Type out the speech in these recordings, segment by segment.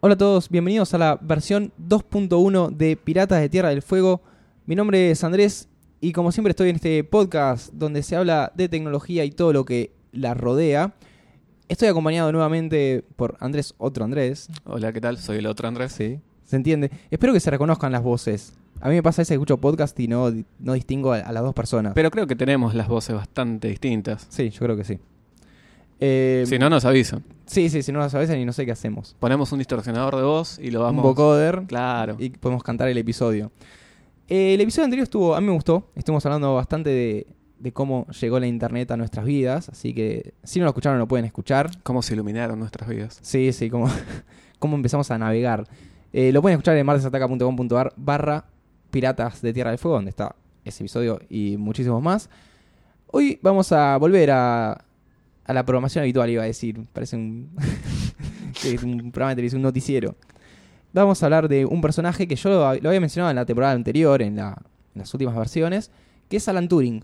Hola a todos, bienvenidos a la versión 2.1 de Piratas de Tierra del Fuego. Mi nombre es Andrés y como siempre estoy en este podcast donde se habla de tecnología y todo lo que la rodea. Estoy acompañado nuevamente por Andrés, otro Andrés. Hola, ¿qué tal? Soy el otro Andrés. Sí, se entiende. Espero que se reconozcan las voces. A mí me pasa que escucho podcast y no, no distingo a, a las dos personas. Pero creo que tenemos las voces bastante distintas. sí, yo creo que sí. Eh, Si no, nos avisan. sí, sí, si no las avisen y no sé qué hacemos. Ponemos un distorsionador de voz y lo vamos... Un vocoder Claro. y podemos cantar el episodio. Eh, el episodio anterior estuvo, a mí me gustó. Estuvimos hablando bastante de, de cómo llegó la internet a nuestras vidas. Así que si no lo escucharon, lo pueden escuchar. Cómo se iluminaron nuestras vidas. Sí, sí, cómo, cómo empezamos a navegar. Eh, lo pueden escuchar en martesataca.com.ar barra Piratas de Tierra del Fuego, donde está ese episodio y muchísimos más. Hoy vamos a volver a, a la programación habitual, iba a decir. Parece un, un programa de televisión, un noticiero. Vamos a hablar de un personaje que yo lo, había mencionado en la temporada anterior, en, en las últimas versiones, que es Alan Turing.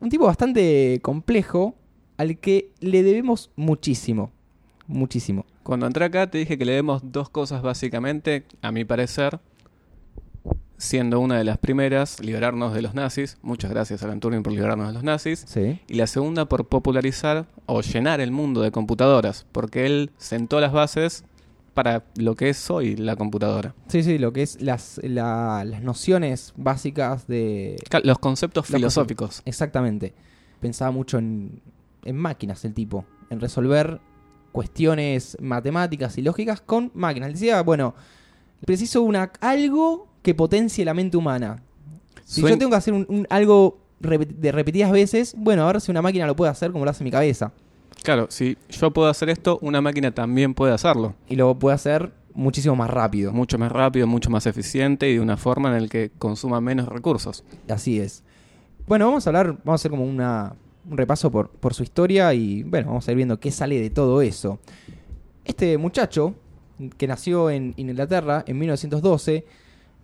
Un tipo bastante complejo al que le debemos muchísimo. Muchísimo. Cuando entré acá te dije que le demos dos cosas básicamente, a mi parecer, siendo una de las primeras, liberarnos de los nazis. Muchas gracias Alan Turing por liberarnos de los nazis. Sí. Y la segunda por popularizar o llenar el mundo de computadoras, porque él sentó las bases para lo que es hoy la computadora. Sí, sí, lo que es las, la- las nociones básicas de... Los conceptos Los filosóficos. Exactamente. Pensaba mucho en, en máquinas el tipo, en resolver cuestiones matemáticas y lógicas con máquinas. Decía, bueno, preciso una, algo que potencie la mente humana. Si Suen- yo tengo que hacer un, un- algo de repetidas veces, bueno, a ver si una máquina lo puede hacer como lo hace mi cabeza. Claro, si yo puedo hacer esto, una máquina también puede hacerlo. Y lo puede hacer muchísimo más rápido. Mucho más rápido, mucho más eficiente y de una forma en la que consuma menos recursos. Así es. Bueno, vamos a hablar, vamos a hacer como una, un repaso por, por su historia y bueno, vamos a ir viendo qué sale de todo eso. Este muchacho, que nació en Inglaterra en 1912,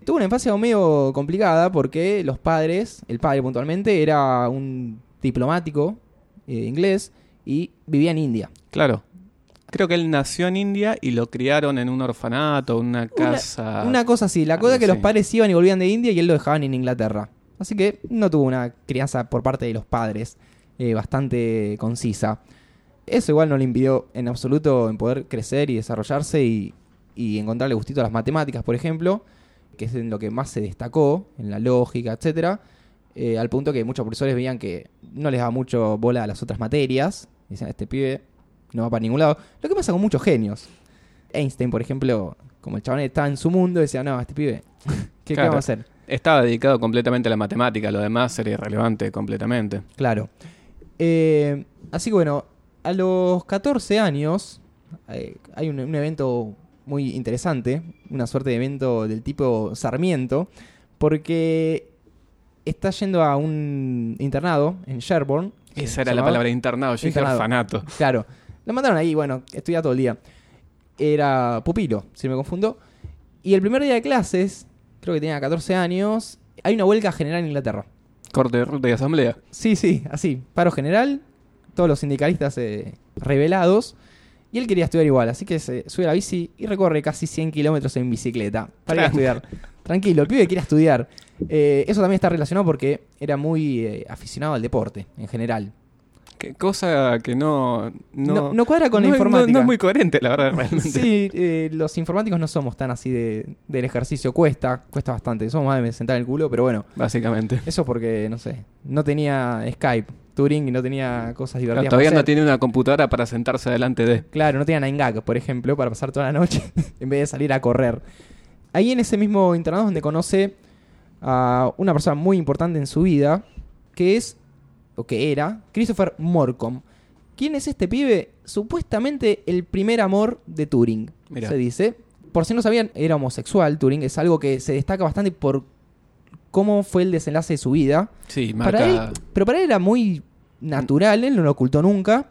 tuvo una infancia medio complicada porque los padres, el padre puntualmente, era un diplomático eh, inglés y vivía en India. Claro. Creo que él nació en India y lo criaron en un orfanato, una casa. Una cosa así, la cosa es que los padres iban y volvían de India y él lo dejaban en Inglaterra. Así que no tuvo una crianza por parte de los padres eh, bastante concisa. Eso igual no le impidió en absoluto en poder crecer y desarrollarse y, y encontrarle gustito a las matemáticas, por ejemplo, que es en lo que más se destacó, en la lógica, etcétera, eh, al punto que muchos profesores veían que no les daba mucho bola a las otras materias. Dicen, este pibe no va para ningún lado. Lo que pasa con muchos genios. Einstein, por ejemplo, como el chabón estaba en su mundo, decía, no, este pibe, ¿qué, qué Claro. vamos a hacer? Estaba dedicado completamente a la matemática, lo demás era irrelevante completamente. Claro. Eh, así que bueno, a los 14 años eh, hay un, un evento muy interesante, una suerte de evento del tipo Sarmiento, porque está yendo a un internado en Sherborne. Esa era la palabra internado, yo dije Internado. orfanato. Claro. Lo mandaron ahí, bueno, estudiaba todo el día. Era pupilo, si me confundo. Y el primer día de clases, creo que tenía 14 años, hay una huelga general en Inglaterra. Corte de ruta y asamblea. Sí, sí, así. Paro general, todos los sindicalistas eh, revelados. Y él quería estudiar igual, así que se sube a la bici y recorre casi 100 kilómetros en bicicleta para ir a estudiar. Tranquilo, el pibe quiere estudiar. Eh, eso también está relacionado porque era muy eh, aficionado al deporte en general. Qué cosa que no. No, No- no cuadra con la no- informática. No, es muy coherente, la verdad, realmente. Sí, eh, los informáticos no somos tan así de, del ejercicio. Cuesta, cuesta bastante. Somos más de sentar el culo, pero bueno. Básicamente. Eso es porque, no sé, no tenía Skype, Turing y no tenía cosas divertidas. Claro, todavía para no hacer. tiene una computadora para sentarse delante de. Claro, no tenía Nine Gag, por ejemplo, para pasar toda la noche en vez de salir a correr. Ahí en ese mismo internado es donde conoce a una persona muy importante en su vida, que es, o que era, Christopher Morcom. ¿Quién es este pibe? Supuestamente el primer amor de Turing, Mirá. se dice. Por si no sabían, era homosexual Turing. Es algo que se destaca bastante por cómo fue el desenlace de su vida. Sí, Para marca. él, pero para él era muy natural, él no lo ocultó nunca,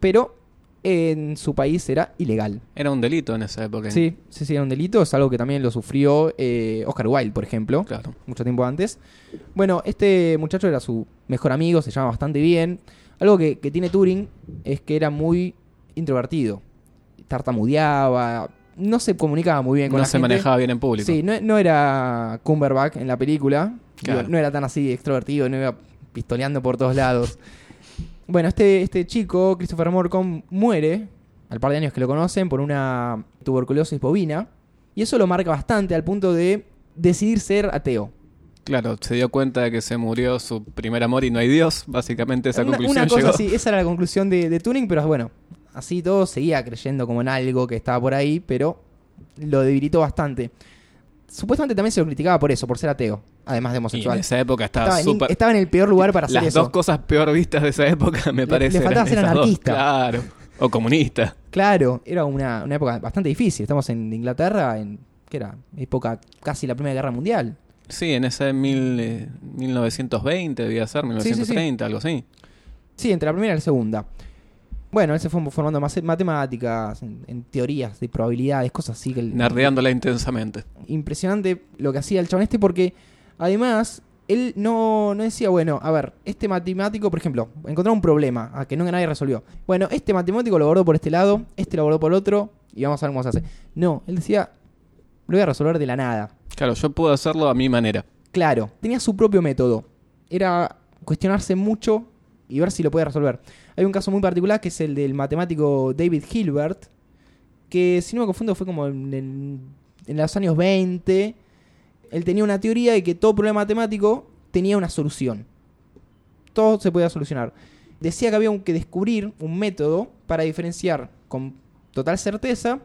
pero en su país era ilegal. Era un delito en esa época. Sí, sí, sí, era un delito, es algo que también lo sufrió eh, Oscar Wilde, por ejemplo, Claro. mucho tiempo antes. Bueno, este muchacho era su mejor amigo, se llama bastante bien. Algo que, que tiene Turing es que era muy introvertido, tartamudeaba, no se comunicaba muy bien con No la se gente. manejaba bien en público. Sí, no, no era Cumberbatch en la película. Claro. Digo, No era tan así extrovertido, no iba pistoleando por todos lados. Bueno, este, este chico, Christopher Morcom, muere al par de años que lo conocen por una tuberculosis bovina. Y eso lo marca bastante al punto de decidir ser ateo. Claro, se dio cuenta de que se murió su primer amor y no hay Dios. Básicamente esa una, conclusión una cosa llegó. así, esa era la conclusión de, de Turing, pero bueno, así todo seguía creyendo como en algo que estaba por ahí, pero lo debilitó bastante. Supuestamente también se lo criticaba por eso, por ser ateo, además de Y en homosexual. esa época estaba Estaba en, súper... estaba en el peor lugar para hacer Las eso. dos cosas peor vistas de esa época, me Le- parece. le faltaba ser dos. anarquista. Claro. O comunista. Claro, era una, una época bastante difícil. Estamos en Inglaterra, en ¿qué era? Época casi la Primera Guerra Mundial. Sí, en ese mil, eh, 1920 debía ser, sí, sí. 1930, algo así. Sí, entre la primera y la segunda. Bueno, él se fue formando en mate- matemáticas, en, en teorías de probabilidades, cosas así. Que el- Nerdeándola intensamente. impresionante lo que hacía el chabón este porque además él no, no decía, bueno, a ver, este matemático, por ejemplo, encontró un problema a que nunca nadie resolvió. Bueno, este matemático lo abordó por este lado, este lo abordó por el otro y vamos a ver cómo se hace. No, él decía, lo voy a resolver de la nada. Claro, yo puedo hacerlo a mi manera. Claro, tenía su propio método. Era cuestionarse mucho y ver si lo podía resolver. Hay un caso muy particular que es el del matemático David Hilbert, que si no me confundo fue como en, los años 20. Él tenía una teoría de que todo problema matemático tenía una solución. Todo se podía solucionar. Decía que había que descubrir un método para diferenciar con total certeza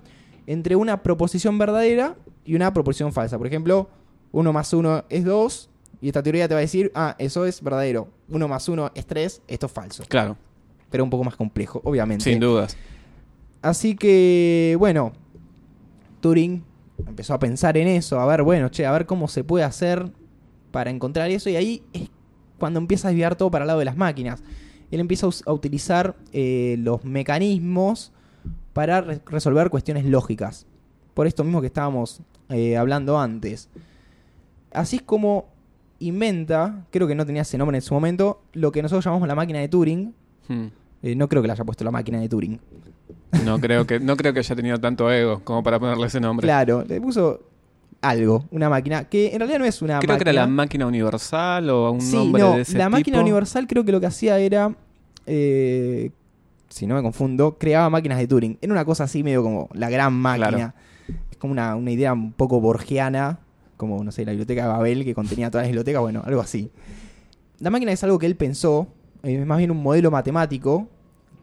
entre una proposición verdadera y una proposición falsa. Por ejemplo, 1 más 1 es 2 y esta teoría te va a decir, ah, eso es verdadero. 1 más 1 es 3, esto es falso. Claro, Pero un poco más complejo, obviamente. sin dudas. Así que, bueno, Turing empezó a pensar en eso, a ver, bueno, che, a ver cómo se puede hacer para encontrar eso. Y ahí es cuando empieza a desviar todo para el lado de las máquinas. Él empieza a utilizar eh, los mecanismos para re- resolver cuestiones lógicas. Por esto mismo que estábamos eh, hablando antes. Así es como inventa, creo que no tenía ese nombre en su momento, lo que nosotros llamamos la máquina de Turing. Hmm. Eh, no creo que le haya puesto la máquina de Turing. No creo que no creo que haya tenido tanto ego como para ponerle ese nombre. Claro, le puso algo, una máquina, que en realidad no es una creo máquina. que era la máquina universal o un sí, nombre no, de ese la máquina universal creo que lo que hacía era, eh, si no me confundo, creaba máquinas de Turing. Era una cosa así medio como la gran máquina. Claro. Es como una, una idea un poco borgiana, como, no sé, la biblioteca de Babel que contenía todas las bibliotecas, bueno, algo así. La máquina es algo que él pensó, es más bien un modelo matemático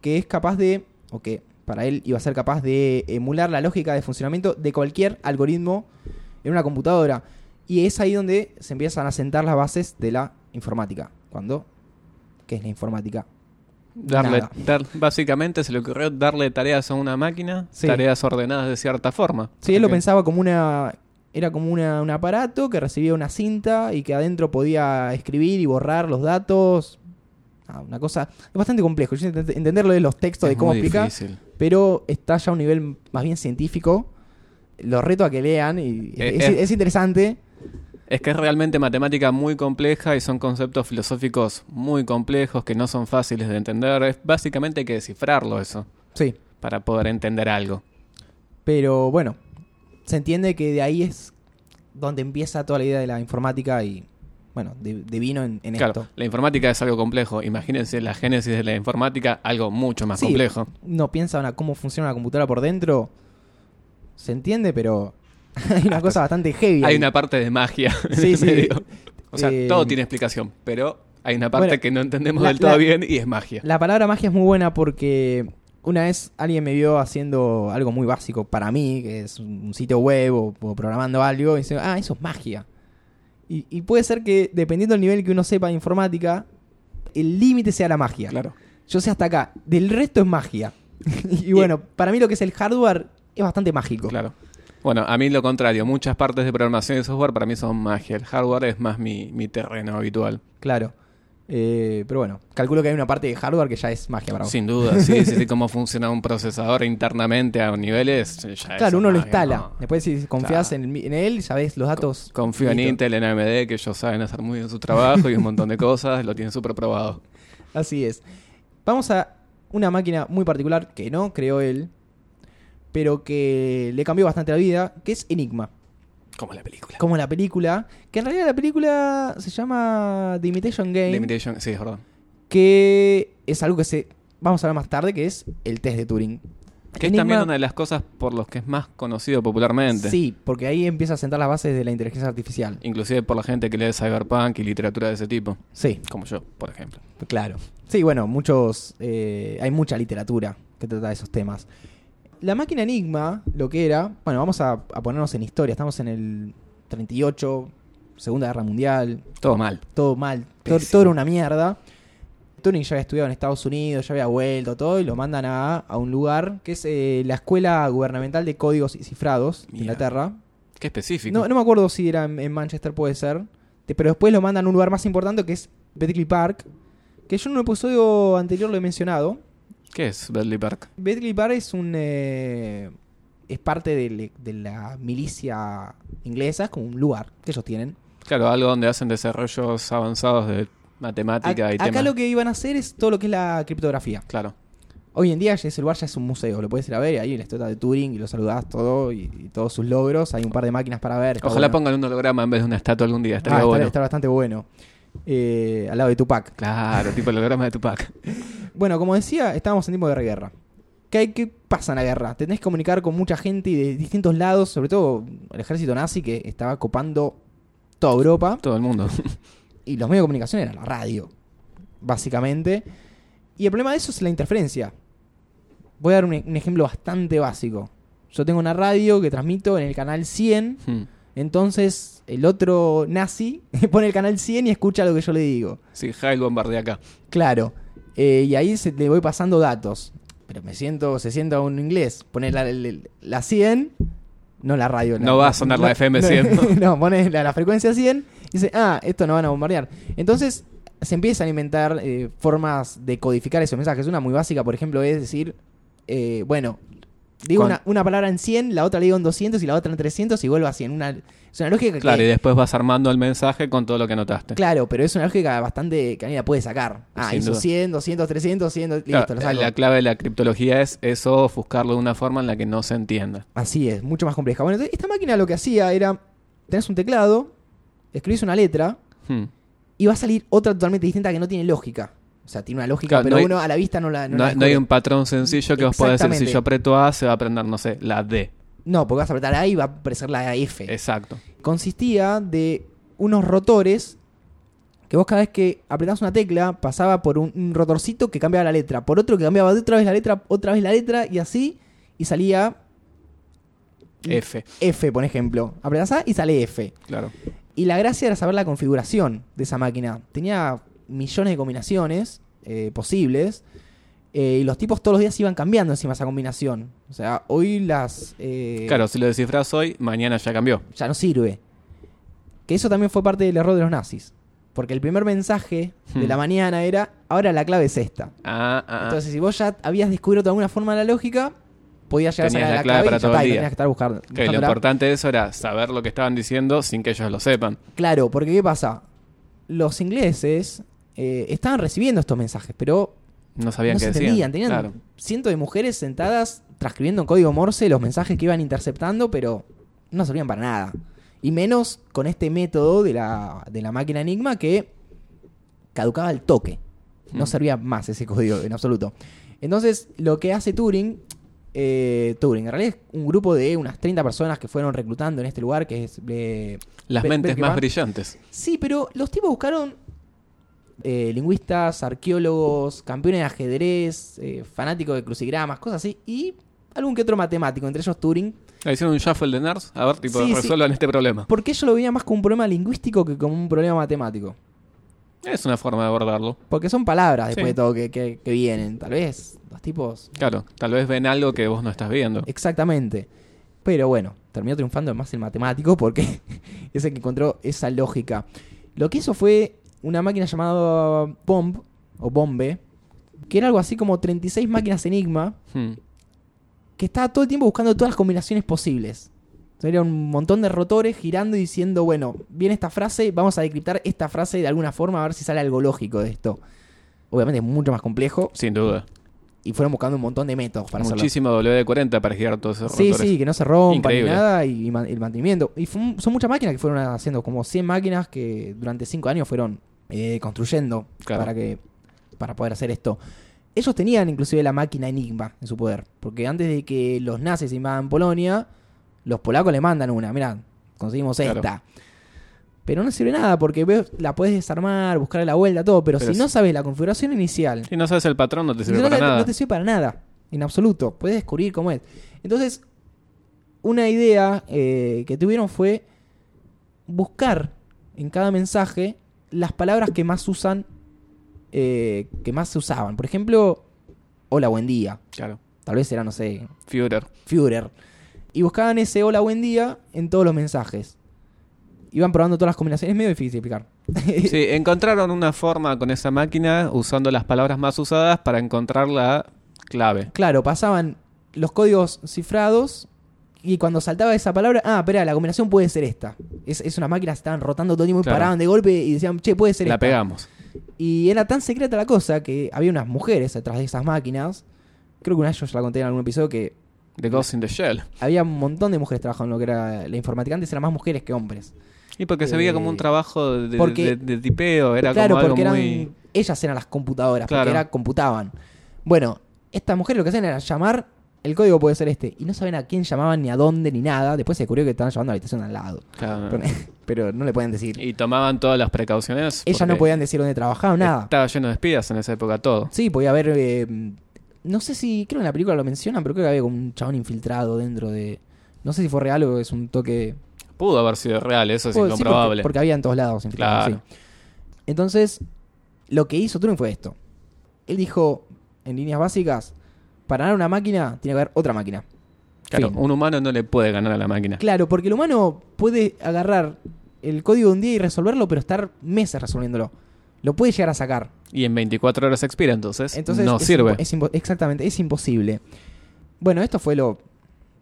que es capaz de, o que para él iba a ser capaz de emular la lógica de funcionamiento de cualquier algoritmo en una computadora. Y es ahí donde se empiezan a sentar las bases de la informática. Cuando, ¿qué es la informática? Darle, dar- básicamente se le ocurrió darle tareas a una máquina, Sí. tareas ordenadas de cierta forma. Sí, él lo pensaba como una. Era como una- un aparato que recibía una cinta y que adentro podía escribir y borrar los datos. Ah, una cosa. Es bastante complejo. Yo intenté entenderlo de los textos Es de cómo difícil. Pero está ya a un nivel más bien científico. Los reto a que lean y Eh, es, eh. es interesante. Es que es realmente matemática muy compleja y son conceptos filosóficos muy complejos que no son fáciles de entender. Es, básicamente hay que descifrarlo eso Sí. para poder entender algo. Pero bueno, se entiende que de ahí es donde empieza toda la idea de la informática y, bueno, de, de vino en, en Claro, esto. la informática es algo complejo. Imagínense la génesis de la informática, algo mucho más Sí, complejo. Uno piensa una- cómo funciona una computadora por dentro, se entiende, pero hay una cosa bastante heavy. Hay ahí. una parte de magia en Sí, el sí. medio. O sea, Eh, todo tiene explicación, pero hay una parte bueno, que no entendemos la- del todo la- bien y es magia. La palabra magia es muy buena porque una vez alguien me vio haciendo algo muy básico para mí, que es un sitio web o, o programando algo, y dice, ah, eso es magia. Y, y puede ser que, dependiendo del nivel que uno sepa de informática, el límite sea la magia. Claro. Yo sé hasta acá. Del resto es magia. y bueno, para mí lo que es el hardware es bastante mágico. Claro. Bueno, a mí lo contrario, muchas partes de programación y software para mí son magia. El hardware es más mi, mi terreno habitual. Claro. Eh, pero bueno, calculo que hay una parte de hardware que ya es magia para vos. Sin duda, sí, sí, sí, cómo funciona un procesador internamente a niveles. ya Claro, uno lo instala. ¿no? Después si confías Claro. en, en él, sabes los datos. Confío en. Intel, en AMD, que ellos saben hacer muy bien su trabajo y un montón de cosas, lo tienen súper probado. Así es. Vamos a una máquina muy particular que no creó él, pero que le cambió bastante la vida, que es Enigma. Como la película. Como la película, que en realidad la película se llama The Imitation Game, The Imitation, sí, es verdad. que es algo que se vamos a hablar más tarde, que es el test de Turing. Que es también una de las cosas por los que es más conocido popularmente. Sí, porque ahí empieza a sentar las bases de la inteligencia artificial. Inclusive por la gente que lee cyberpunk y literatura de ese tipo. Sí, Como yo, por ejemplo. claro. Sí, bueno, muchos. eh, hay mucha literatura que trata de esos temas. La máquina Enigma, lo que era. Bueno, vamos a, a ponernos en historia. Estamos en el 38, Segunda Guerra Mundial. Todo mal. Todo mal. Todo, era una mierda. Turing ya había estudiado en Estados Unidos, ya había vuelto todo, y lo mandan a, a un lugar que es eh, la Escuela Gubernamental de Códigos y Cifrados de. Inglaterra. Qué específico. No, no me acuerdo si era en, en Manchester, puede ser. Te- Pero después lo mandan a un lugar más importante que es Bletchley Park. Que yo en un episodio anterior lo he mencionado. ¿Qué es Bradley Park? Bletchley Park es un. eh, es parte de, de la milicia inglesa, es como un lugar que ellos tienen. Claro, algo donde hacen desarrollos avanzados de matemática Ac- y acá lo que iban a hacer es todo lo que es la criptografía. Claro. Hoy en día ese lugar ya es un museo, lo puedes ir a ver, y ahí la estatua de Turing y lo saludás todo y, y todos sus logros. Hay un par de máquinas para ver. Ojalá bueno. pongan un holograma en vez de una estatua algún día. Ah, Estaría está, bueno. está bastante bueno. Eh, al lado de Tupac. Claro, tipo el holograma de Tupac. Bueno, como decía, estábamos en tiempo de guerra. ¿Qué, hay- ¿Qué pasa en la guerra? Te tenés que comunicar con mucha gente y de distintos lados, sobre todo el ejército nazi que estaba copando toda Europa. Todo el mundo. Y los medios de comunicación eran la radio, básicamente. Y el problema de eso es la interferencia. Voy a dar un, un ejemplo bastante básico. Yo tengo una radio que transmito en el canal 100. Hmm. Entonces el otro nazi pone el canal 100 y escucha lo que yo le digo. Sí, Jail bombardea acá. Claro. Eh, y ahí se, le voy pasando datos. Pero me siento, se sienta un inglés. Pone la, la- la 100, no la radio. la- No va a sonar la FM 100, No, no, pone la, la frecuencia 100 y dice, ah, esto no van a bombardear. Entonces se empiezan a inventar eh, formas de codificar esos mensajes. Una muy básica, por ejemplo, es decir, eh, bueno, digo Con- una, una palabra en 100, la otra la digo en 200 y la otra en 300 y vuelvo a 100. Una, es una lógica Claro, que... y después vas armando el mensaje con todo lo que anotaste. Claro, pero es una lógica bastante que alguien la puede sacar. Ah, Sin hizo duda. 100, 200, 300, 100, listo, Claro, lo saco. la clave de la criptología es eso, ofuscarlo de una forma en la que no se entienda. Así es, mucho más compleja. Bueno, esta máquina lo que hacía era, tenés un teclado, escribís una letra Hmm. y va a salir otra totalmente distinta que no tiene lógica. O sea, tiene una lógica, Claro, pero no hay- uno a la vista no la... No, No, la no hay un patrón sencillo que vos podés decir, si yo aprieto A, se va a aprender, no sé, la D. No, porque vas a apretar A y va a aparecer la F. Exacto. Consistía de unos rotores que vos cada vez que apretabas una tecla pasaba por un, un rotorcito que cambiaba la letra, por otro que cambiaba de otra vez la letra, otra vez la letra y así, y salía F, F, por ejemplo. Apretás A y sale F. claro. Y la gracia era saber la configuración de esa máquina. Tenía millones de combinaciones eh, posibles. eh, y los tipos todos los días iban cambiando encima esa combinación. O sea, hoy las... eh, Claro, si lo descifras hoy, mañana ya cambió. Ya no sirve. Que eso también fue parte del error de los nazis. Porque el primer mensaje de Hmm. la mañana era, ahora la clave es esta. Ah, ah, ah. Entonces, si vos ya habías descubierto de alguna forma la lógica, podías llegar a sacar la la clave clave, para y todo el día. tenías que estar buscando. Lo importante de eso era saber lo que estaban diciendo sin que ellos lo sepan. Claro, porque ¿qué pasa? Los ingleses eh, estaban recibiendo estos mensajes, pero No sabían no qué se decían. entendían. Tenían Claro. cientos de mujeres sentadas transcribiendo en código Morse los mensajes que iban interceptando, pero no servían para nada. Y menos con este método de la, de la máquina Enigma que caducaba al toque. No Mm. servía más ese código en absoluto. Entonces, lo que hace Turing, eh, Turing, en realidad es un grupo de unas 30 personas que fueron reclutando en este lugar, que es... eh, Las mentes más brillantes. Sí, pero los tipos buscaron eh, lingüistas, arqueólogos, campeones de ajedrez, eh, fanáticos de crucigramas, cosas así, y algún que otro matemático, entre ellos Turing, Ah, Hicieron un shuffle de nerds. A ver, tipo, Sí, sí. resuelvan este problema. porque ellos lo veían más como un problema lingüístico que como un problema matemático. Es una forma de abordarlo. Porque son palabras, después Sí. de todo, que, que- que vienen. Tal vez los tipos... Claro, tal vez ven algo que vos no estás viendo. Exactamente. Pero bueno, terminó triunfando más el matemático porque es el que encontró esa lógica. Lo que hizo fue una máquina llamada Bomb, o Bombe, que era algo así como 36 máquinas Enigma, Hmm. que estaba todo el tiempo buscando todas las combinaciones posibles. Era un montón de rotores girando y diciendo, bueno, viene esta frase, vamos a decriptar esta frase de alguna forma a ver si sale algo lógico de esto. Obviamente es mucho más complejo Sin duda. y fueron buscando un montón de métodos para. Muchísimo WD-40 para girar todos esos Sí, rotores. sí, que no se rompan ni nada y, man- el mantenimiento. Y fue son muchas máquinas que fueron haciendo, como 100 máquinas que durante 5 años fueron eh, construyendo Claro. para, que, para poder hacer esto. Ellos tenían inclusive la máquina Enigma en su poder, porque antes de que los nazis invadan Polonia, los polacos le mandan una, mirá, conseguimos Claro. esta. Pero no sirve nada porque ves- la puedes desarmar, buscar la vuelta, todo, pero, Pero si no sabes la configuración inicial, Si no sabes el patrón, no te sirve no, para te- nada. no te sirve para nada, en absoluto. Puedes descubrir cómo es. Entonces, una idea eh, que tuvieron fue buscar en cada mensaje las palabras que más usan, eh, que más se usaban. Por ejemplo, hola, buen día. Claro. Tal vez era, no sé, Führer. Führer. Y buscaban ese hola, buen día en todos los mensajes. Iban probando todas las combinaciones, es medio difícil de explicar. Sí, encontraron una forma con esa máquina usando las palabras más usadas para encontrar la clave. Claro, pasaban los códigos cifrados y cuando saltaba esa palabra, ah, espera, la combinación puede ser esta. Es, es una máquina, estaban rotando todo el tiempo y Claro. paraban de golpe y decían, che, puede ser La esta. pegamos. Y era tan secreta la cosa que había unas mujeres detrás de esas máquinas. Creo que una yo ya la conté en algún episodio que The Ghost in the Shell. había un montón de mujeres trabajando en lo que era la informática. Antes eran más mujeres que hombres. Y porque se veía como un Eh, trabajo de, porque- de- de tipeo, era claro, como algo porque eran, muy... ellas eran las computadoras, Claro. porque era, computaban. Bueno, estas mujeres lo que hacían era llamar, el código puede ser este, y no saben a quién llamaban, ni a dónde, ni nada. Después se descubrió que estaban llamando a la habitación al lado. Claro. Pero, pero no le pueden decir. Y tomaban todas las precauciones. Ellas no podían decir dónde trabajaban, nada. Estaba lleno de espías en esa época todo. Sí, podía haber. eh, no sé si. Creo que en la película lo mencionan, pero creo que había como un chabón infiltrado dentro de. No sé si fue real o es un toque. Pudo haber sido real, eso es sí, incomprobable. porque, porque había en todos lados infiltrados, Claro. sí. Entonces, lo que hizo Turing fue esto. Él dijo, en líneas básicas, para ganar una máquina, tiene que haber otra máquina. Claro, Fin. un humano no le puede ganar a la máquina. Claro, porque el humano puede agarrar el código de un día y resolverlo, pero estar meses resolviéndolo. Lo puede llegar a sacar. Y en 24 horas expira, entonces, Entonces no sirve. es exactamente, es imposible. Bueno, esto fue lo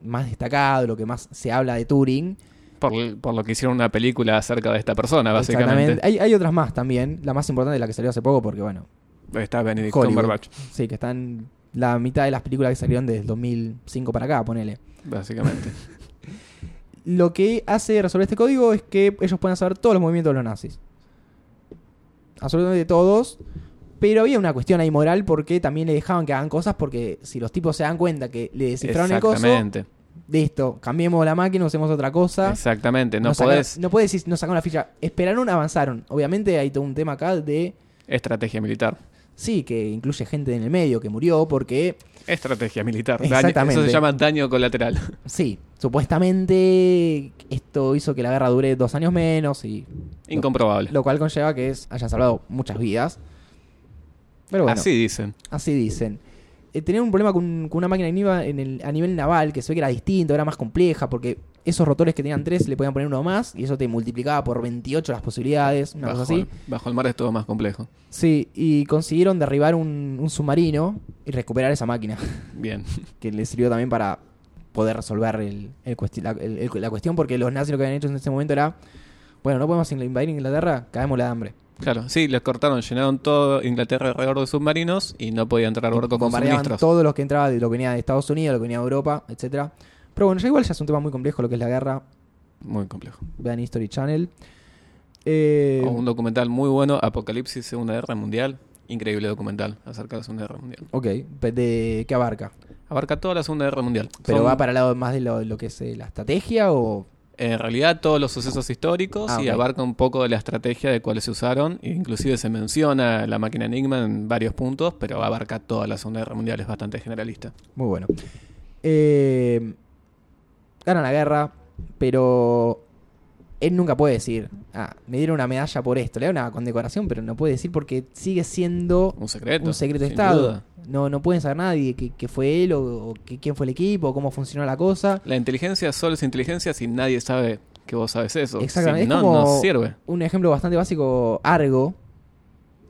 más destacado, lo que más se habla de Turing. Por, por lo que hicieron una película acerca de esta persona, básicamente. Exactamente. Hay, hay otras más también. La más importante es la que salió hace poco, porque bueno, Está Benedict. Cumberbatch, Sí, que están la mitad de las películas que salieron desde el 2005 para acá, ponele. básicamente. Lo que hace resolver este código es que ellos pueden saber todos los movimientos de los nazis. Absolutamente todos. Pero había una cuestión ahí moral porque también le dejaban que hagan cosas porque si los tipos se dan cuenta que le descifraron el coso, Exactamente. listo, cambiemos la máquina, usemos otra cosa. Exactamente. No Nos podés. no puedes decir, nos sacaron la ficha. Esperaron, avanzaron. Obviamente hay todo un tema acá de. Estrategia militar. Sí, que incluye gente en el medio que murió porque. Estrategia militar. Exactamente. eso se llama daño colateral. Sí, supuestamente esto hizo que la guerra dure dos años menos y. Incomprobable. Lo cual conlleva que es, haya salvado muchas vidas. Pero bueno, Así dicen. así dicen. Eh, tenían un problema con, con una máquina en el, a nivel naval que se ve que era distinto, era más compleja, porque esos rotores que tenían tres le podían poner uno más y eso te multiplicaba por 28 las posibilidades, una Bajo, cosa así. bajo el mar es todo más complejo. Sí, y consiguieron derribar un, un submarino y recuperar esa máquina, Bien. que les sirvió también para poder resolver el, el cuesti- la, el- el- la cuestión, porque los nazis lo que habían hecho en ese momento era, bueno, no podemos invadir Inglaterra, caemos la de hambre. Claro, sí, les cortaron, llenaron todo Inglaterra alrededor de submarinos y no podía entrar barco con suministros. todos los que entraban, de lo que venía de Estados Unidos, lo que venía de Europa, etcétera. Pero bueno, ya igual ya es un tema muy complejo lo que es la guerra. Muy complejo. Vean History Channel. Eh, O un documental muy bueno, Apocalipsis, Segunda Guerra Mundial. Increíble documental acerca de la Segunda Guerra Mundial. ok, ¿de qué abarca? Abarca toda la Segunda Guerra Mundial. ¿Pero Son, va para el lado más de lo, lo que es eh, la estrategia o...? En realidad todos los sucesos históricos Ah, y abarca un poco de la estrategia de cuáles se usaron. e Inclusive se menciona la máquina Enigma en varios puntos, pero abarca toda la Segunda Guerra Mundial. Es bastante generalista. Muy bueno. Eh, ganan la guerra, pero él nunca puede decir, ah, me dieron una medalla por esto, le da una condecoración, pero no puede decir porque sigue siendo Un secreto. un secreto de Estado. duda. No, no pueden saber nadie que, que fue él o, o que quién fue el equipo, o cómo funcionó la cosa. La inteligencia solo es inteligencia si nadie sabe que vos sabes eso. Exactamente. Si Es no, como no sirve. Un ejemplo bastante básico, Argo,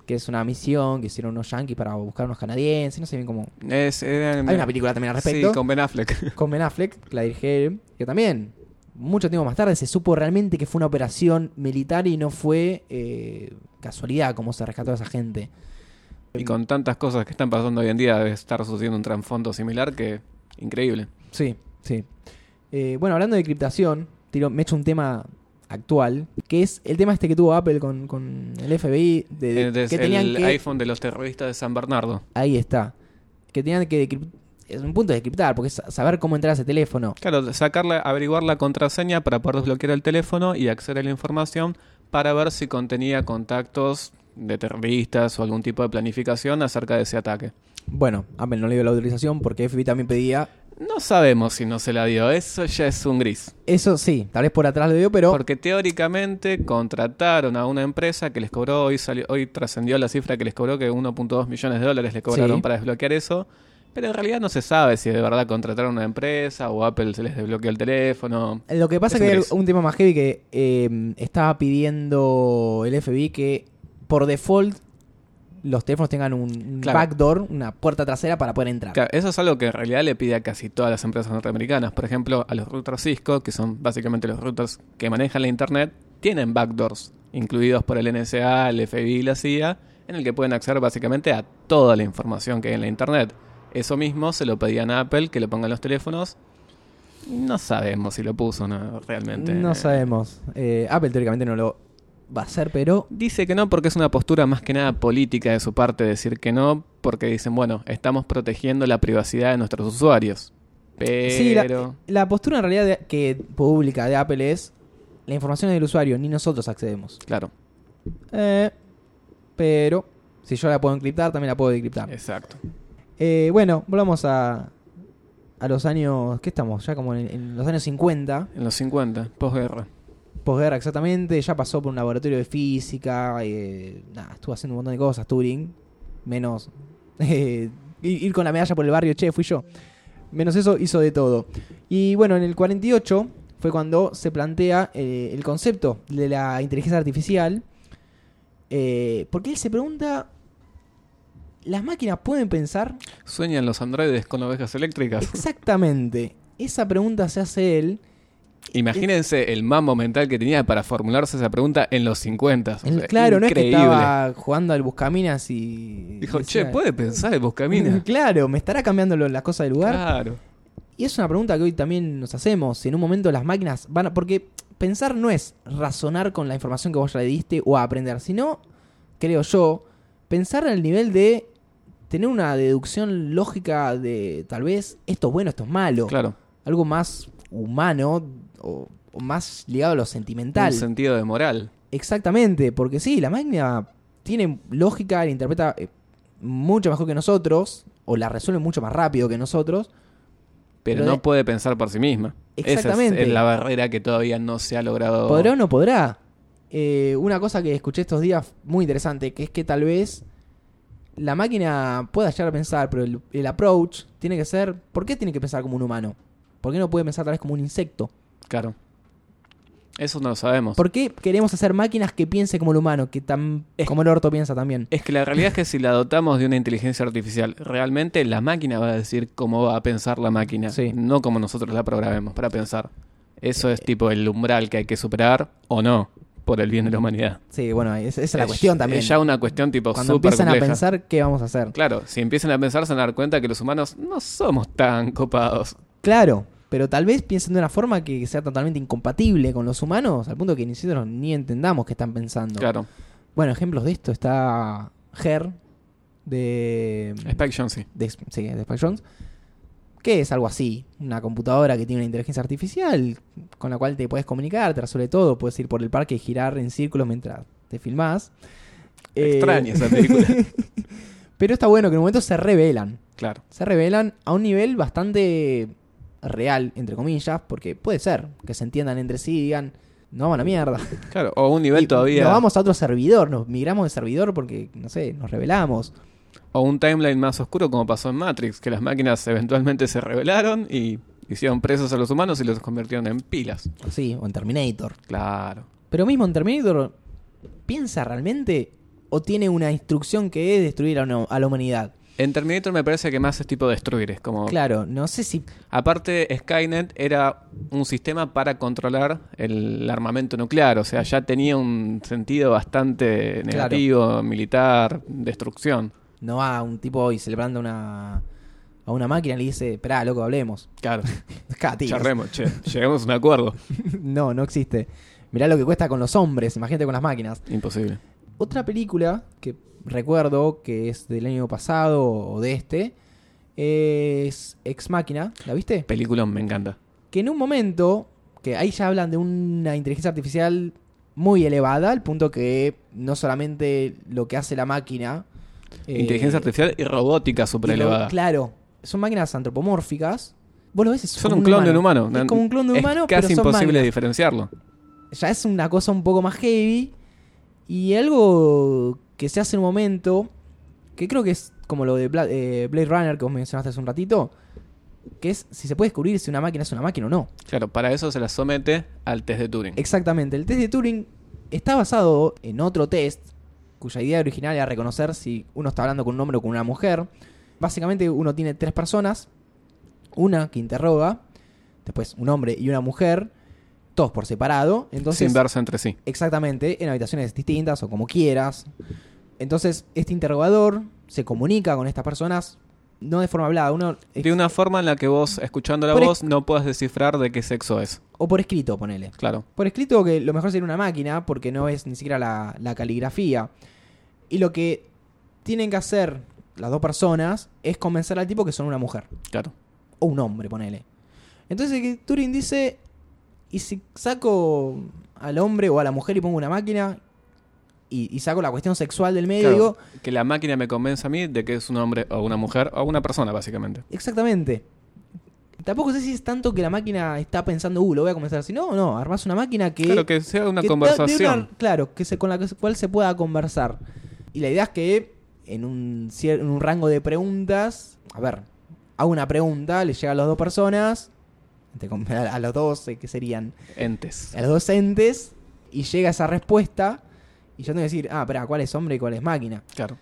que es una misión que hicieron unos yankees para buscar unos canadienses, no sé bien cómo... Es, Hay una película también al respecto. Sí, con Ben Affleck. con Ben Affleck, la dirige que también, mucho tiempo más tarde, se supo realmente que fue una operación militar y no fue eh, casualidad como se rescató a esa gente. y con tantas cosas que están pasando hoy en día debe estar sucediendo un trasfondo similar que increíble. Sí, sí. Eh, bueno, hablando de criptación, tiro, me echo un tema actual, que es el tema este que tuvo Apple con, con el FBI, de, de- Eh, des- que tenían el que... iPhone de los terroristas de San Bernardo. Ahí está. Que tenían que... Es un punto de decriptar, porque es saber cómo entrar a ese teléfono. Claro, sacarle, averiguar la contraseña para poder desbloquear el teléfono y acceder a la información para ver si contenía contactos de terroristas o algún tipo de planificación acerca de ese ataque. Bueno, Apple no le dio la autorización porque FBI también pedía... No sabemos si no se la dio, eso ya es un gris. Eso sí, tal vez por atrás lo dio, pero... Porque teóricamente contrataron a una empresa que les cobró, hoy, salió, hoy trascendió la cifra que les cobró que 1.2 millones de dólares les cobraron Sí. para desbloquear eso. Pero en realidad no se sabe si de verdad contrataron a una empresa o Apple se les desbloqueó el teléfono. Lo que pasa Es que un hay gris. un tema más heavy que eh, estaba pidiendo el FBI que por default los teléfonos tengan un Claro. backdoor, una puerta trasera para poder entrar. Claro, eso es algo que en realidad le pide a casi todas las empresas norteamericanas. Por ejemplo, a los routers Cisco, que son básicamente los routers que manejan la Internet, tienen backdoors, incluidos por el NSA, el FBI y la CIA, en el que pueden acceder básicamente a toda la información que hay en la Internet. Eso mismo se lo pedían a Apple, que lo pongan los teléfonos. No sabemos si lo puso o no, realmente. No sabemos. Eh, Apple teóricamente no lo va a hacer, pero Dice que no porque es una postura más que nada política de su parte decir que no, porque dicen, bueno, estamos protegiendo la privacidad de nuestros usuarios. Pero... Sí, la- la postura en realidad de- que pública de Apple es la información del usuario, ni nosotros accedemos. Claro, Eh, pero si yo la puedo encriptar, también la puedo decriptar. exacto. Eh, bueno, volvamos a, a los años. ¿Qué estamos? Ya como en, en los años 50. En los 50, posguerra. Posguerra exactamente. Ya pasó por un laboratorio de física. eh, estuvo haciendo un montón de cosas. Turing. Menos. eh, ir ir con la medalla por el barrio, che, fui yo. Menos eso, hizo de todo. Y bueno, en el 48 fue cuando se plantea eh, el concepto de la inteligencia artificial. eh, porque él se pregunta. ¿Las máquinas pueden pensar? ¿Sueñan los androides con ovejas eléctricas? Exactamente. Esa pregunta se hace él. Imagínense el mambo mental que tenía para formularse esa pregunta en los 50. o sea, claro, no es que estaba jugando al Buscaminas y. Dijo, decía- che, ¿puede pensar el Buscamina? Claro, me estará cambiando las cosas del lugar. claro. Y es una pregunta que hoy también nos hacemos. Si en un momento las máquinas van a. Porque pensar no es razonar con la información que vos ya le diste o aprender, sino, creo yo, pensar al nivel de tener una deducción lógica de tal vez esto es bueno, esto es malo. Claro. Algo más humano o, o más ligado a lo sentimental. Un sentido de moral. Exactamente, porque sí, la máquina tiene lógica, la interpreta eh, mucho mejor que nosotros, o la resuelve mucho más rápido que nosotros. Pero, Pero no de- puede pensar por sí misma. Exactamente. Esa es, es la barrera que todavía no se ha logrado. ¿Podrá o no podrá? Eh, una cosa que escuché estos días muy interesante, que es que tal vez la máquina pueda llegar a pensar, pero el, el approach tiene que ser, ¿por qué tiene que pensar como un humano? ¿Por qué no puede pensar tal vez como un insecto? Claro. Eso no lo sabemos. ¿Por qué queremos hacer máquinas que piensen como el humano, que tan, Es- como el orto piensa también? Es que la realidad es que si la dotamos de una inteligencia artificial, realmente la máquina va a decir cómo va a pensar la máquina, Sí. no como nosotros la programemos para pensar. Eso es tipo el umbral que hay que superar o no, por el bien de la humanidad. Sí, bueno, es- esa es la cuestión también. Es ya una cuestión tipo Cuando empiezan compleja. a pensar, ¿qué vamos a hacer? Claro, si empiezan a pensar se van a dar cuenta que los humanos no somos tan copados. Claro, pero tal vez piensen de una forma que sea totalmente incompatible con los humanos, al punto que ni nosotros ni entendamos qué están pensando. Claro. Bueno, ejemplos de esto está Her de, Spike Jonze. de, sí, de Spike Jonze, que es algo así, una computadora que tiene una inteligencia artificial con la cual te puedes comunicar, te resuelve todo, puedes ir por el parque y girar en círculos mientras te filmás. Eh, Extraña esa película. Pero está bueno que en un momento se revelan. claro. se revelan a un nivel bastante real, entre comillas, porque puede ser que se entiendan entre sí y digan, No vamos a la mierda. Claro, o un nivel Y todavía. Nos vamos a otro servidor, nos migramos de servidor porque, no sé, nos revelamos. O un timeline más oscuro como pasó en Matrix, que las máquinas eventualmente se rebelaron y hicieron presos a los humanos y los convirtieron en pilas. Sí, o en Terminator. Claro. Pero mismo en Terminator, ¿piensa realmente o tiene una instrucción que es destruir a la humanidad? En Terminator me parece que más es tipo destruir, es como... Claro, no sé si... Aparte, Skynet era un sistema para controlar el armamento nuclear, o sea, ya tenía un sentido bastante negativo, militar, destrucción. No va un tipo y se le prende una, a una máquina y le dice, esperá, loco, hablemos. Claro, charremos, che, lleguemos a un acuerdo. No, no existe. Mirá lo que cuesta con los hombres, imagínate con las máquinas. Imposible. Otra película que recuerdo que es del año pasado o de este es Ex Máquina, ¿la viste? Película me encanta. Que en un momento, que ahí ya hablan de una inteligencia artificial muy elevada, al punto que no solamente lo que hace la máquina... eh, Inteligencia artificial y robótica super elevada. Claro, son máquinas antropomórficas. Vos lo ves, es Son un clon de un humano. Es como un clon de un Es humano, casi pero son imposible máquinas. diferenciarlo. ya es una cosa un poco más heavy. Y algo que se hace en un momento, que creo que es como lo de Bla- eh, Blade Runner que vos mencionaste hace un ratito, que es si se puede descubrir si una máquina es una máquina o no. Claro, para eso se la somete al test de Turing. Exactamente, el test de Turing está basado en otro test, cuya idea original era reconocer si uno está hablando con un hombre o con una mujer. Básicamente uno tiene tres personas, una que interroga, después un hombre y una mujer, todos por separado. Entonces, sin verse entre sí. Exactamente, en habitaciones distintas o como quieras. Entonces, este interrogador se comunica con estas personas, no de forma hablada, uno De una forma en la que vos, escuchando la Por voz, no puedas descifrar de qué sexo es. o por escrito, ponele. Claro. Por escrito que lo mejor sería una máquina, porque no es ni siquiera la, la caligrafía. Y lo que tienen que hacer las dos personas es convencer al tipo que son una mujer. Claro. O un hombre, ponele. Entonces Turing dice, ¿y si saco al hombre o a la mujer y pongo una máquina? Y, y saco la cuestión sexual del medio, Claro, digo, Que la máquina me convenza a mí de que es un hombre o una mujer o una persona, básicamente. Exactamente. Tampoco sé si es tanto que la máquina está pensando, uh, lo voy a comenzar. Si no, no, armás una máquina que. Claro, que sea una que conversación. una- claro, que se, con la cual se pueda conversar. Y la idea es que en un, en un rango de preguntas, a ver, hago una pregunta, le llega a las dos personas, a a los dos, que serían Entes. a los dos entes, y llega esa respuesta, y yo tengo que decir, ah, espera, ¿cuál es hombre y cuál es máquina? Claro.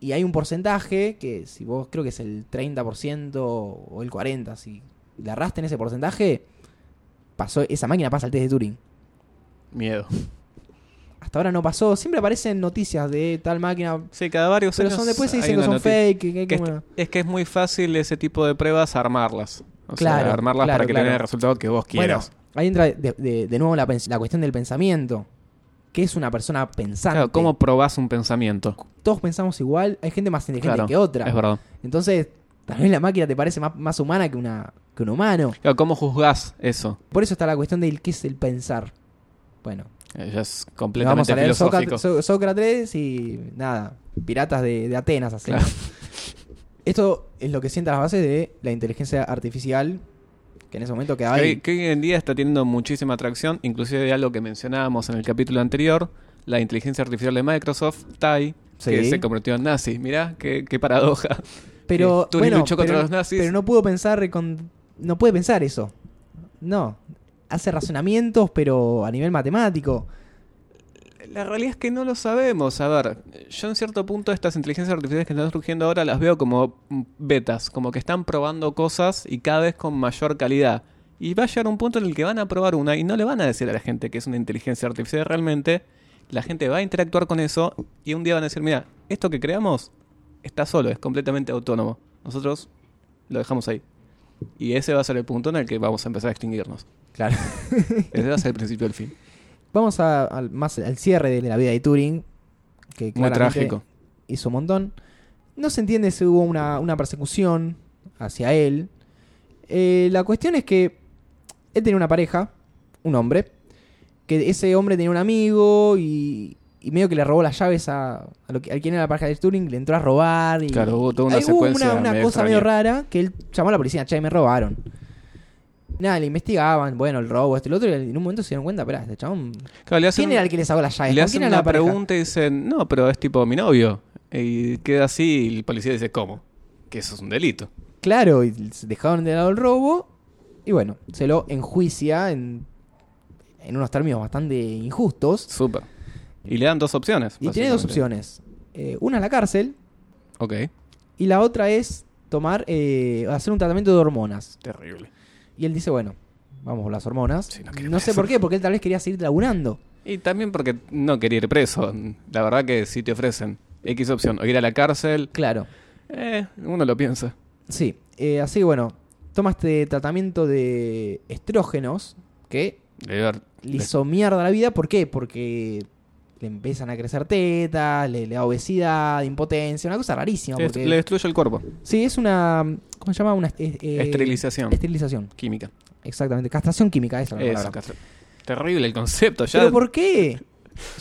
Y hay un porcentaje que si vos creo que es el 30% o el 40%, si le arrasten ese porcentaje, pasó, esa máquina pasa el test de Turing. Miedo. Hasta ahora no pasó, siempre aparecen noticias de tal máquina, Sí, cada varios pero años son después se dicen que son fake, que, que- Que como- es, es que es muy fácil ese tipo de pruebas armarlas. O Claro, sea, armarlas claro, para que claro. tengan el resultado que vos quieras. Bueno, ahí entra de, de- de nuevo la, cuestión del pensamiento. ¿Qué es una persona pensante? Claro, ¿cómo probás un pensamiento? Todos pensamos igual, hay gente más inteligente que otra. Es verdad. Entonces, también la máquina te parece más, más humana que, una, que un humano. Claro, ¿Cómo juzgás eso? Por eso está la cuestión del qué es el pensar. Bueno, Eh, Ya es vamos completamente a leer filosófico. Sócrates, Só- Sócrates y nada, piratas de, de Atenas. Claro. Esto es lo que sienta las bases de la inteligencia artificial, que en ese momento quedaba Que ahí. hoy, que hoy en día está teniendo muchísima atracción, inclusive de algo que mencionábamos en el capítulo anterior, la inteligencia artificial de Microsoft, TAI, que se convirtió en nazi. Mirá, qué, qué paradoja. Pero, Turing bueno, luchó contra pero, los nazis. pero no pudo pensar con... No puede pensar eso. No. Hace razonamientos, pero a nivel matemático. La realidad es que no lo sabemos. A ver, yo en cierto punto estas inteligencias artificiales que están surgiendo ahora las veo como betas, como que están probando cosas y cada vez con mayor calidad. Y va a llegar un punto en el que van a probar una y no le van a decir a la gente que es una inteligencia artificial realmente. La gente va a interactuar con eso y un día van a decir, mira, esto que creamos está solo, es completamente autónomo. Nosotros lo dejamos ahí. Y ese va a ser el punto en el que vamos a empezar a extinguirnos. Claro. Ese va a ser el principio del fin. Vamos a, al- más al cierre de, de la vida de Turing, que Muy trágico. hizo un montón. No se entiende si hubo una, una persecución hacia él. Eh, la cuestión es que él tenía una pareja, un hombre, que ese hombre tenía un amigo y, y medio que le robó las llaves a, a, lo que, a quien era la pareja de Turing, le entró a robar. Y, Claro, hubo toda una secuencia una, una medio cosa medio rara que él llamó a la policía, che, me robaron. Nada, le investigaban, bueno, el robo, este, el otro, y en un momento se dieron cuenta, espera, este chabón. Claro, le hacen, ¿Quién era el que les sacó las llaves? le ¿Con hacen una la pregunta y dicen, no, pero es tipo mi novio. Y queda así y el policía dice, ¿cómo? Que eso es un delito. Claro, y dejaron de lado el robo. Y bueno, se lo enjuicia en, en unos términos bastante injustos. Súper. Y le dan dos opciones. Y tiene dos opciones. Eh, una es la cárcel Ok. y la otra es tomar, eh, hacer un tratamiento de hormonas. Terrible. Y él dice, bueno, vamos por las hormonas. Sí, no sé por qué, porque él tal vez quería seguir laburando. Y también porque no quería ir preso. La verdad que si te ofrecen X opción o ir a la cárcel, Claro, eh, uno lo piensa. sí. Eh, así que bueno, toma este tratamiento de estrógenos que le hizo mierda la vida. ¿Por qué? Porque le empiezan a crecer tetas, le, le da obesidad, impotencia, una cosa rarísima. le, Porque, le destruye el cuerpo. Sí, es una. ¿Cómo se llama? Una eh, Esterilización. Esterilización, Química. exactamente. Castración química, esa es la castra- Terrible el concepto. Ya, ¿Pero por qué?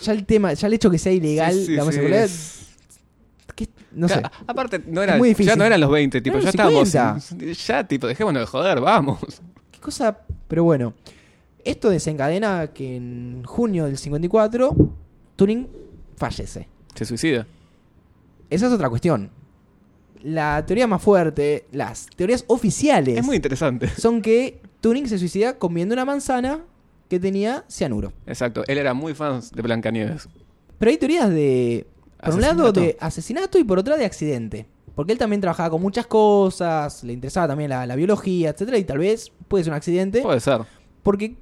Ya el tema, ya el hecho que sea ilegal Sí, sí, la homosexualidad. es- ¿qué? No sé. Ca- Aparte, no era, muy difícil. ya no eran los 20, tipo, No, ya estábamos. Ya, tipo, dejémonos de joder, vamos. ¿Qué cosa? Pero bueno, esto desencadena que en junio del 54 Turing fallece. Se suicida. Esa es otra cuestión. La teoría más fuerte, las teorías oficiales, Es muy interesante. son que Turing se suicida comiendo una manzana que tenía cianuro. Exacto. Él era muy fan de Blancanieves. Pero hay teorías de, por un lado, de asesinato y por otra de accidente. Porque él también trabajaba con muchas cosas, le interesaba también la, la biología, etcétera, y tal vez puede ser un accidente. Puede ser. Porque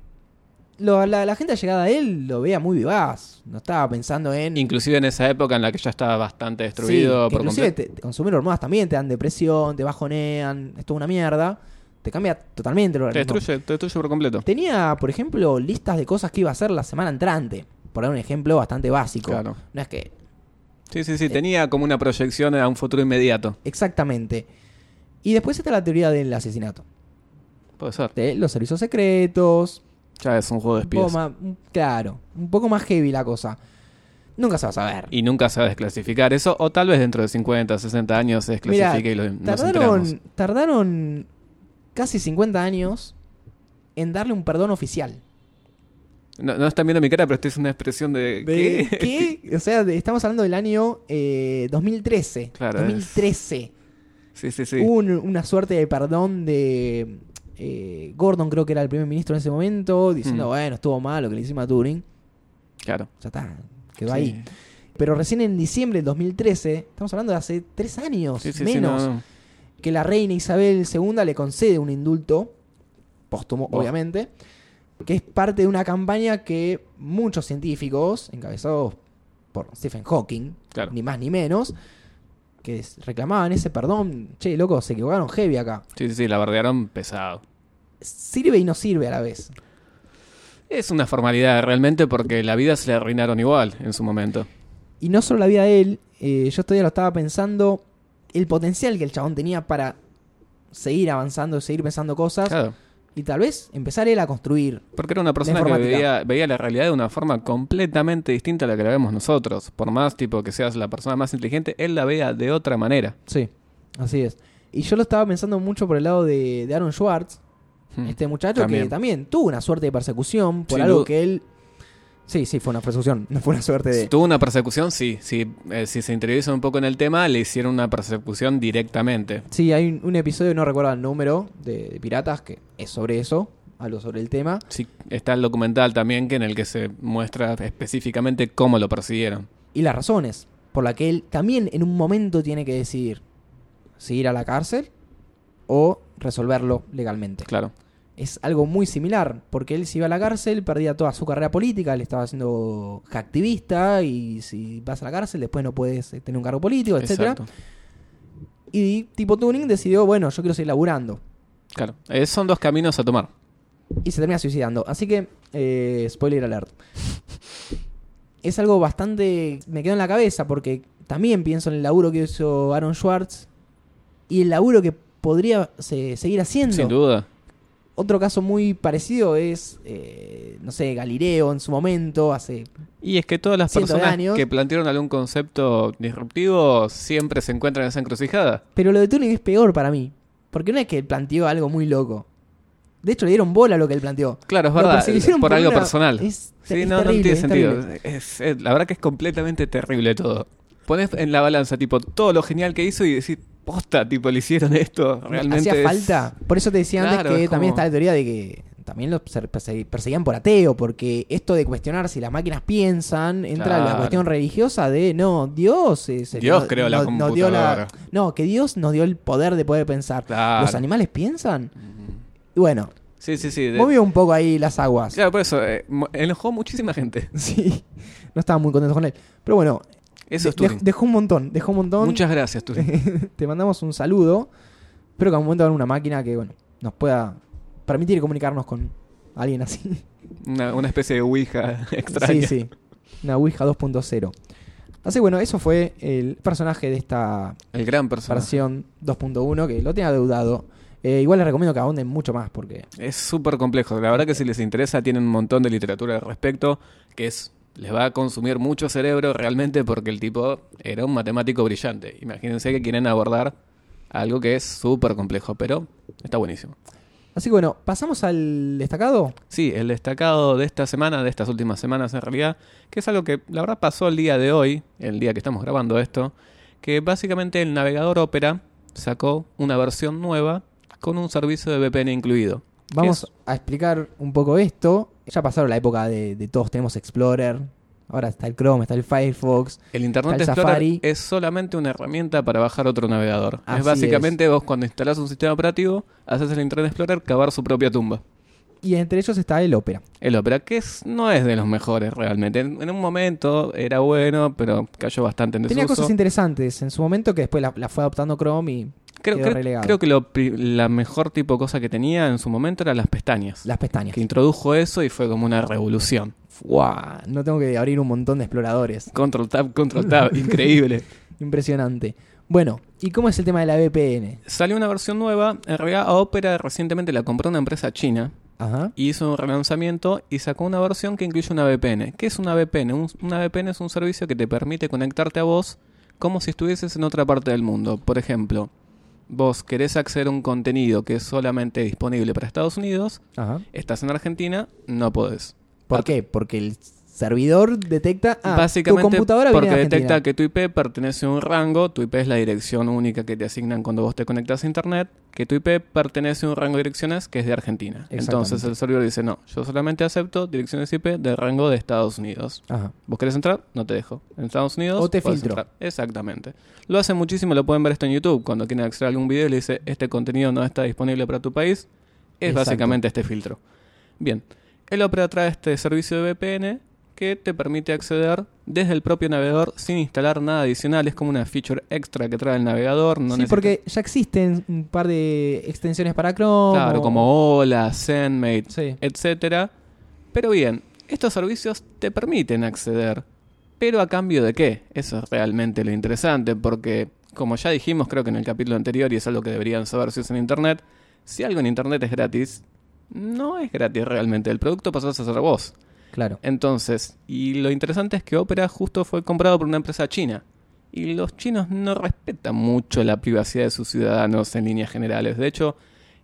lo- la, la gente allegada a él lo veía muy vivaz. No estaba pensando en. Inclusive en esa época en la que ya estaba bastante Sí, destruido que por inclusive te- te- consumir hormonas también te dan depresión, te bajonean, es toda una mierda. Te cambia totalmente el Te organismo. destruye, te destruye por completo. Tenía, por ejemplo, listas de cosas que iba a hacer la semana entrante. Por dar un ejemplo bastante básico. Claro. No es que Sí, sí, sí. Tenía como una proyección a un futuro inmediato. Exactamente. Y después está la teoría del asesinato. Puede ser. De los servicios secretos. Ya es un juego de espías. más, claro, un poco más heavy la cosa. Nunca se va a saber. Y nunca se va a desclasificar eso. O tal vez dentro de 50, 60 años se desclasifique y lo, nos tardaron, tardaron casi 50 años en darle un perdón oficial. No, no están viendo mi cara, pero esta es una expresión de... ¿De ¿Qué? qué? O sea, de- estamos hablando del año eh, 2013. Claro, 2013. Sí, sí, sí. Hubo un- una suerte de perdón de eh, Gordon, creo que era el primer ministro en ese momento, diciendo, Mm. bueno, estuvo mal lo que le hicimos a Turing. Claro. Ya está, quedó Sí. ahí. Pero recién en diciembre del 2013, estamos hablando de hace tres años, Sí, sí, sí, menos, no, no. que la reina Isabel II le concede un indulto, póstumo Oh. obviamente, que es parte de una campaña que muchos científicos, encabezados por Stephen Hawking, Claro. ni más ni menos, que reclamaban ese perdón, che, loco, se equivocaron heavy acá. Sí, sí, sí, la bardearon pesado. Sirve y no sirve a la vez. Es una formalidad realmente porque la vida se le arruinaron igual en su momento. Y no solo la vida de él, eh, yo todavía lo estaba pensando, el potencial que el chabón tenía para seguir avanzando, seguir pensando cosas Claro. Y tal vez empezar él a construir. Porque era una persona que veía, veía la realidad de una forma completamente distinta a la que la vemos nosotros. Por más tipo que seas la persona más inteligente, él la veía de otra manera. Sí, así es. Y yo lo estaba pensando mucho por el lado de, de Aaron Schwartz, Hmm. este muchacho También. que también tuvo una suerte de persecución por Sin algo que él... Sí, sí, fue una persecución, no fue una suerte de... Si tuvo una persecución, sí. eh, si se interioriza un poco en el tema, le hicieron una persecución directamente. Sí, hay un, un episodio, no recuerdo el número, de, de Piratas, que es sobre eso, algo sobre el tema. Sí, está el documental también que en el que se muestra específicamente cómo lo persiguieron. y las razones por las que él también en un momento tiene que decidir si ir a la cárcel o resolverlo legalmente. Claro. Es algo muy similar, porque él si iba a la cárcel perdía toda su carrera política, él estaba siendo activista y si vas a la cárcel después no puedes eh, tener un cargo político. Exacto. Y tipo Turing decidió, bueno, yo quiero seguir laburando Claro. Eh, son dos caminos a tomar. y se termina suicidando. Así que, eh, spoiler alert. Es algo bastante. Me quedó en la cabeza porque también pienso en el laburo que hizo Aaron Schwartz y el laburo que podría se- seguir haciendo. Sin duda. Otro caso muy parecido es, eh, no sé, Galileo en su momento, hace. Y es que todas las personas años. que plantearon algún concepto disruptivo siempre se encuentran en esa encrucijada. Pero lo de Turing es peor para mí. Porque no es que él planteó algo muy loco. De hecho, le dieron bola a lo que él planteó. Claro, es verdad, por por algo una- personal. es- sí, es no, no terrible, tiene es sentido. Es- es- la verdad que es completamente terrible todo. Pones en la balanza, tipo, todo lo genial que hizo y decís, posta, tipo, le hicieron esto. Realmente Hacía es- falta. Por eso te decía Claro, antes que es también como- está la teoría de que también los perse- perse- perseguían por ateo, porque esto de cuestionar si las máquinas piensan entra la Claro. cuestión religiosa de no, Dios es el- Dios no- creó la no- nos dio computadora. No, que Dios nos dio el poder de poder pensar. Claro. ¿Los animales piensan? Y bueno, Sí, sí, sí. de- movió un poco ahí las aguas. Claro, por eso, eh, enojó muchísima gente. Sí, no estaba muy contento con él. Pero bueno, Eso es Turing. dejó un montón, dejó un montón. Muchas gracias, Turing. Te mandamos un saludo. Espero que a un momento haga una máquina que bueno, nos pueda permitir comunicarnos con alguien así. Una, una especie de Ouija extraña. Sí, sí. Una Ouija 2.0. Así que bueno, eso fue el personaje de esta El gran personaje. versión 2.1 que lo tenía deudado. Eh, igual les recomiendo que ahonden mucho más porque Es súper complejo. La verdad que si les interesa, tienen un montón de literatura al respecto, que es les va a consumir mucho cerebro realmente porque el tipo era un matemático brillante. Imagínense que quieren abordar algo que es súper complejo, pero está buenísimo. Así que bueno, pasamos al destacado. Sí, el destacado de esta semana, de estas últimas semanas en realidad, que es algo que la verdad pasó el día de hoy, el día que estamos grabando esto, que básicamente el navegador Opera sacó una versión nueva con un servicio de VPN incluido. Vamos Es- a explicar un poco esto. Ya pasaron la época de, de todos tenemos Explorer. Ahora está el Chrome, está el Firefox. El Internet Está el Explorer Safari. es solamente una herramienta para bajar otro navegador. Así es básicamente vos cuando instalás un sistema operativo, haces el Internet Explorer cavar su propia tumba. Y entre ellos está el Opera. El Opera, que es, no es de los mejores realmente. En, en un momento era bueno, pero cayó bastante en desuso. Tenía cosas interesantes en su momento que después la, la fue adoptando Chrome y creo, quedó creo- que lo la mejor tipo de cosa que tenía en su momento eran las pestañas. las pestañas. Que introdujo eso y fue como una revolución. ¡Guau! No tengo que abrir un montón de exploradores. Control Tab, Control Tab, increíble. Impresionante. Bueno, ¿y cómo es el tema de la VPN? Salió una versión nueva. En realidad, a Opera recientemente la compró una empresa china. Ajá. y hizo un relanzamiento y sacó una versión que incluye una VPN. ¿Qué es una VPN? Un- una VPN es un servicio que te permite conectarte a vos como si estuvieses en otra parte del mundo. Por ejemplo, vos querés acceder a un contenido que es solamente disponible para Estados Unidos, Ajá. estás en Argentina, no podés. ¿Por qué? Porque el servidor detecta. Ah, Básicamente tu computadora porque viene de detecta que tu IP pertenece a un rango, tu IP es la dirección única que te asignan cuando vos te conectas a internet, que tu IP pertenece a un rango de direcciones que es de Argentina. Entonces el servidor dice, no, yo solamente acepto direcciones IP de rango de Estados Unidos. Ajá. ¿Vos querés entrar? No te dejo. En Estados Unidos. O te filtro. entrar. Exactamente. Lo hace muchísimo, lo pueden ver esto en YouTube. Cuando quieren acceder a algún video y le dice, este contenido no está disponible para tu país, es Exacto. básicamente este filtro. Bien. El Opera trae este servicio de VPN que te permite acceder desde el propio navegador sin instalar nada adicional. Es como una feature extra que trae el navegador. No sí, porque ya existen un par de extensiones para Chrome. Claro, o- como Hola, ZenMate, Sí. etcétera. Pero bien, estos servicios te permiten acceder. Pero a cambio de qué? Eso es realmente lo interesante, porque como ya dijimos creo que en el capítulo anterior, y es algo que deberían saber si usan internet, si algo en internet es gratis, no es gratis realmente. El producto pasas a ser vos. Claro. Entonces, y lo interesante es que Opera justo fue comprado por una empresa china. Y los chinos no respetan mucho la privacidad de sus ciudadanos en líneas generales. De hecho,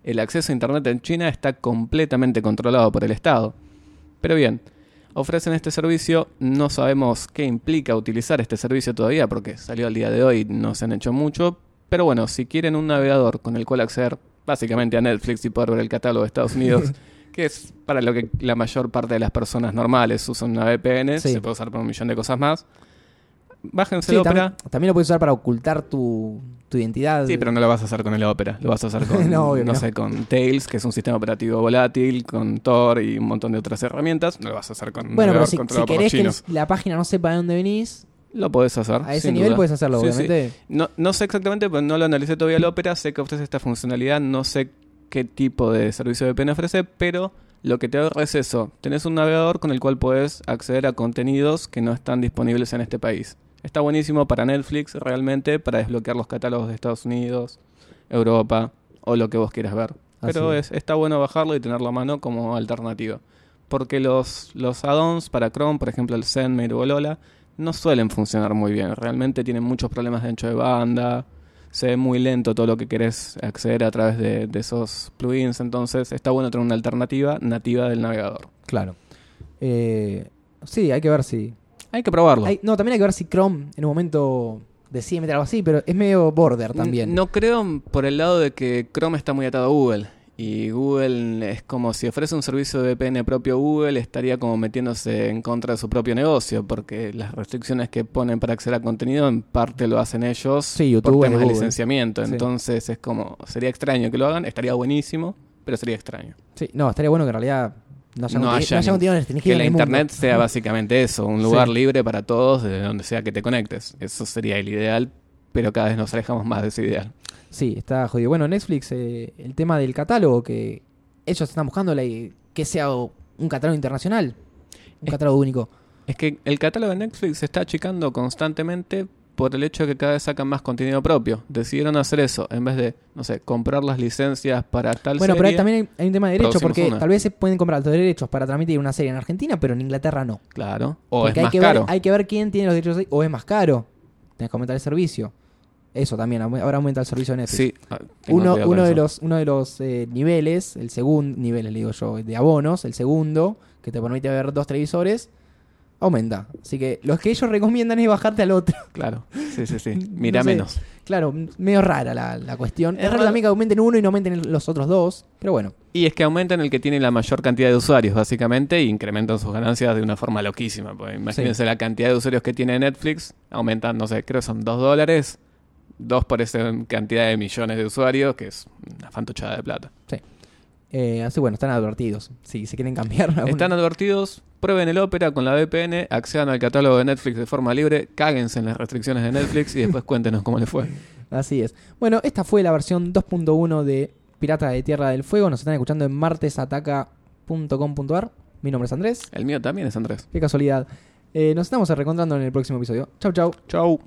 el acceso a Internet en China está completamente controlado por el Estado. Pero bien, ofrecen este servicio, no sabemos qué implica utilizar este servicio todavía porque salió al día de hoy, no se han hecho mucho. Pero bueno, si quieren un navegador con el cual acceder básicamente a Netflix y poder ver el catálogo de Estados Unidos, que es para lo que la mayor parte de las personas normales usan una VPN, Sí. se puede usar para un millón de cosas más. Bájense Sí, el tam- Opera. también lo puedes usar para ocultar tu, tu identidad. Sí, pero no lo vas a hacer con el Opera. Lo vas a hacer con, No, sé, con Tails, que es un sistema operativo volátil, con Tor y un montón de otras herramientas. No lo vas a hacer con Bueno, pero si, si querés que la página no sepa de dónde venís, Lo podés hacer. a ese nivel puedes hacerlo, Sí, sí. obviamente. No, no sé exactamente, pero no lo analicé todavía el Opera. Sé que ofrece esta funcionalidad, no sé qué tipo de servicio de VPN ofrece, pero lo que te ahorra es eso. Tenés un navegador con el cual puedes acceder a contenidos que no están disponibles en este país. Está buenísimo para Netflix, realmente, para desbloquear los catálogos de Estados Unidos, Europa o lo que vos quieras ver. Pero es, está bueno bajarlo y tenerlo a mano como alternativa. Porque los, los add-ons para Chrome, por ejemplo el ZenMail o Lola, no suelen funcionar muy bien. Realmente tienen muchos problemas de ancho de banda. Se ve muy lento todo lo que querés acceder a través de, de esos plugins, entonces está bueno tener una alternativa nativa del navegador. Claro. Eh, sí, hay que ver si. Hay que probarlo. hay- no, también hay que ver si Chrome en un momento decide meter algo así, pero es medio border también. No creo por el lado de que Chrome está muy atado a Google. Y Google es como si ofrece un servicio de VPN propio Google, estaría como metiéndose en contra de su propio negocio, porque las restricciones que ponen para acceder a contenido en parte lo hacen ellos Sí, YouTube por temas de licenciamiento. Sí. Entonces es como, sería extraño que lo hagan, estaría buenísimo, pero sería extraño. Sí, no, estaría bueno que en realidad no haya, No haya no haya Que en la mundo. internet sea básicamente eso, un lugar Sí. libre para todos, de donde sea que te conectes. Eso sería el ideal, pero cada vez nos alejamos más de ese ideal. Sí, está jodido. Bueno, Netflix, eh, el tema del catálogo, que ellos están buscando la- que sea un catálogo internacional, un Es- catálogo único. Es que el catálogo de Netflix se está achicando constantemente por el hecho de que cada vez sacan más contenido propio. Decidieron hacer eso en vez de, no sé, comprar las licencias para tal Bueno, pero serie. hay- también hay, hay un tema de derecho, producimos porque una. tal vez se pueden comprar los derechos para transmitir una serie en Argentina, pero en Inglaterra no. Claro. O porque es hay más que, caro. Ver, hay que ver quién tiene los derechos ahí, o es más caro. Tenés que aumentar el servicio. Eso también, ahora aumenta el servicio de Netflix. Sí. ah, Uno, de los, uno de los eh, niveles, el segundo nivel, le digo yo, de abonos, el segundo, que te permite ver dos televisores, aumenta. Así que los que ellos recomiendan es bajarte al otro. Claro. Sí, sí, sí. Mira No sé. menos. Claro, medio rara la, la cuestión. Es Es raro raro. también que aumenten uno y no aumenten los otros dos, pero bueno. Y es que aumentan el que tiene la mayor cantidad de usuarios, básicamente, e incrementan sus ganancias de una forma loquísima. Porque imagínense la cantidad de usuarios que tiene Netflix, aumentan, no sé, creo que son 2 dólares, dos por esa cantidad de millones de usuarios, que es una fantochada de plata. Eh, así bueno, están advertidos. Si se quieren cambiar. alguna- Están advertidos, prueben el Opera con la VPN, accedan al catálogo de Netflix de forma libre, cáguense en las restricciones de Netflix y después cuéntenos cómo les fue. Así es. Bueno, esta fue la versión 2.1 de Pirata de Tierra del Fuego. Nos están escuchando en martesataca.com.ar. Mi nombre es Andrés. El mío también es Andrés. Qué casualidad. Eh, nos estamos reencontrando en el próximo episodio. Chau, chau. Chau.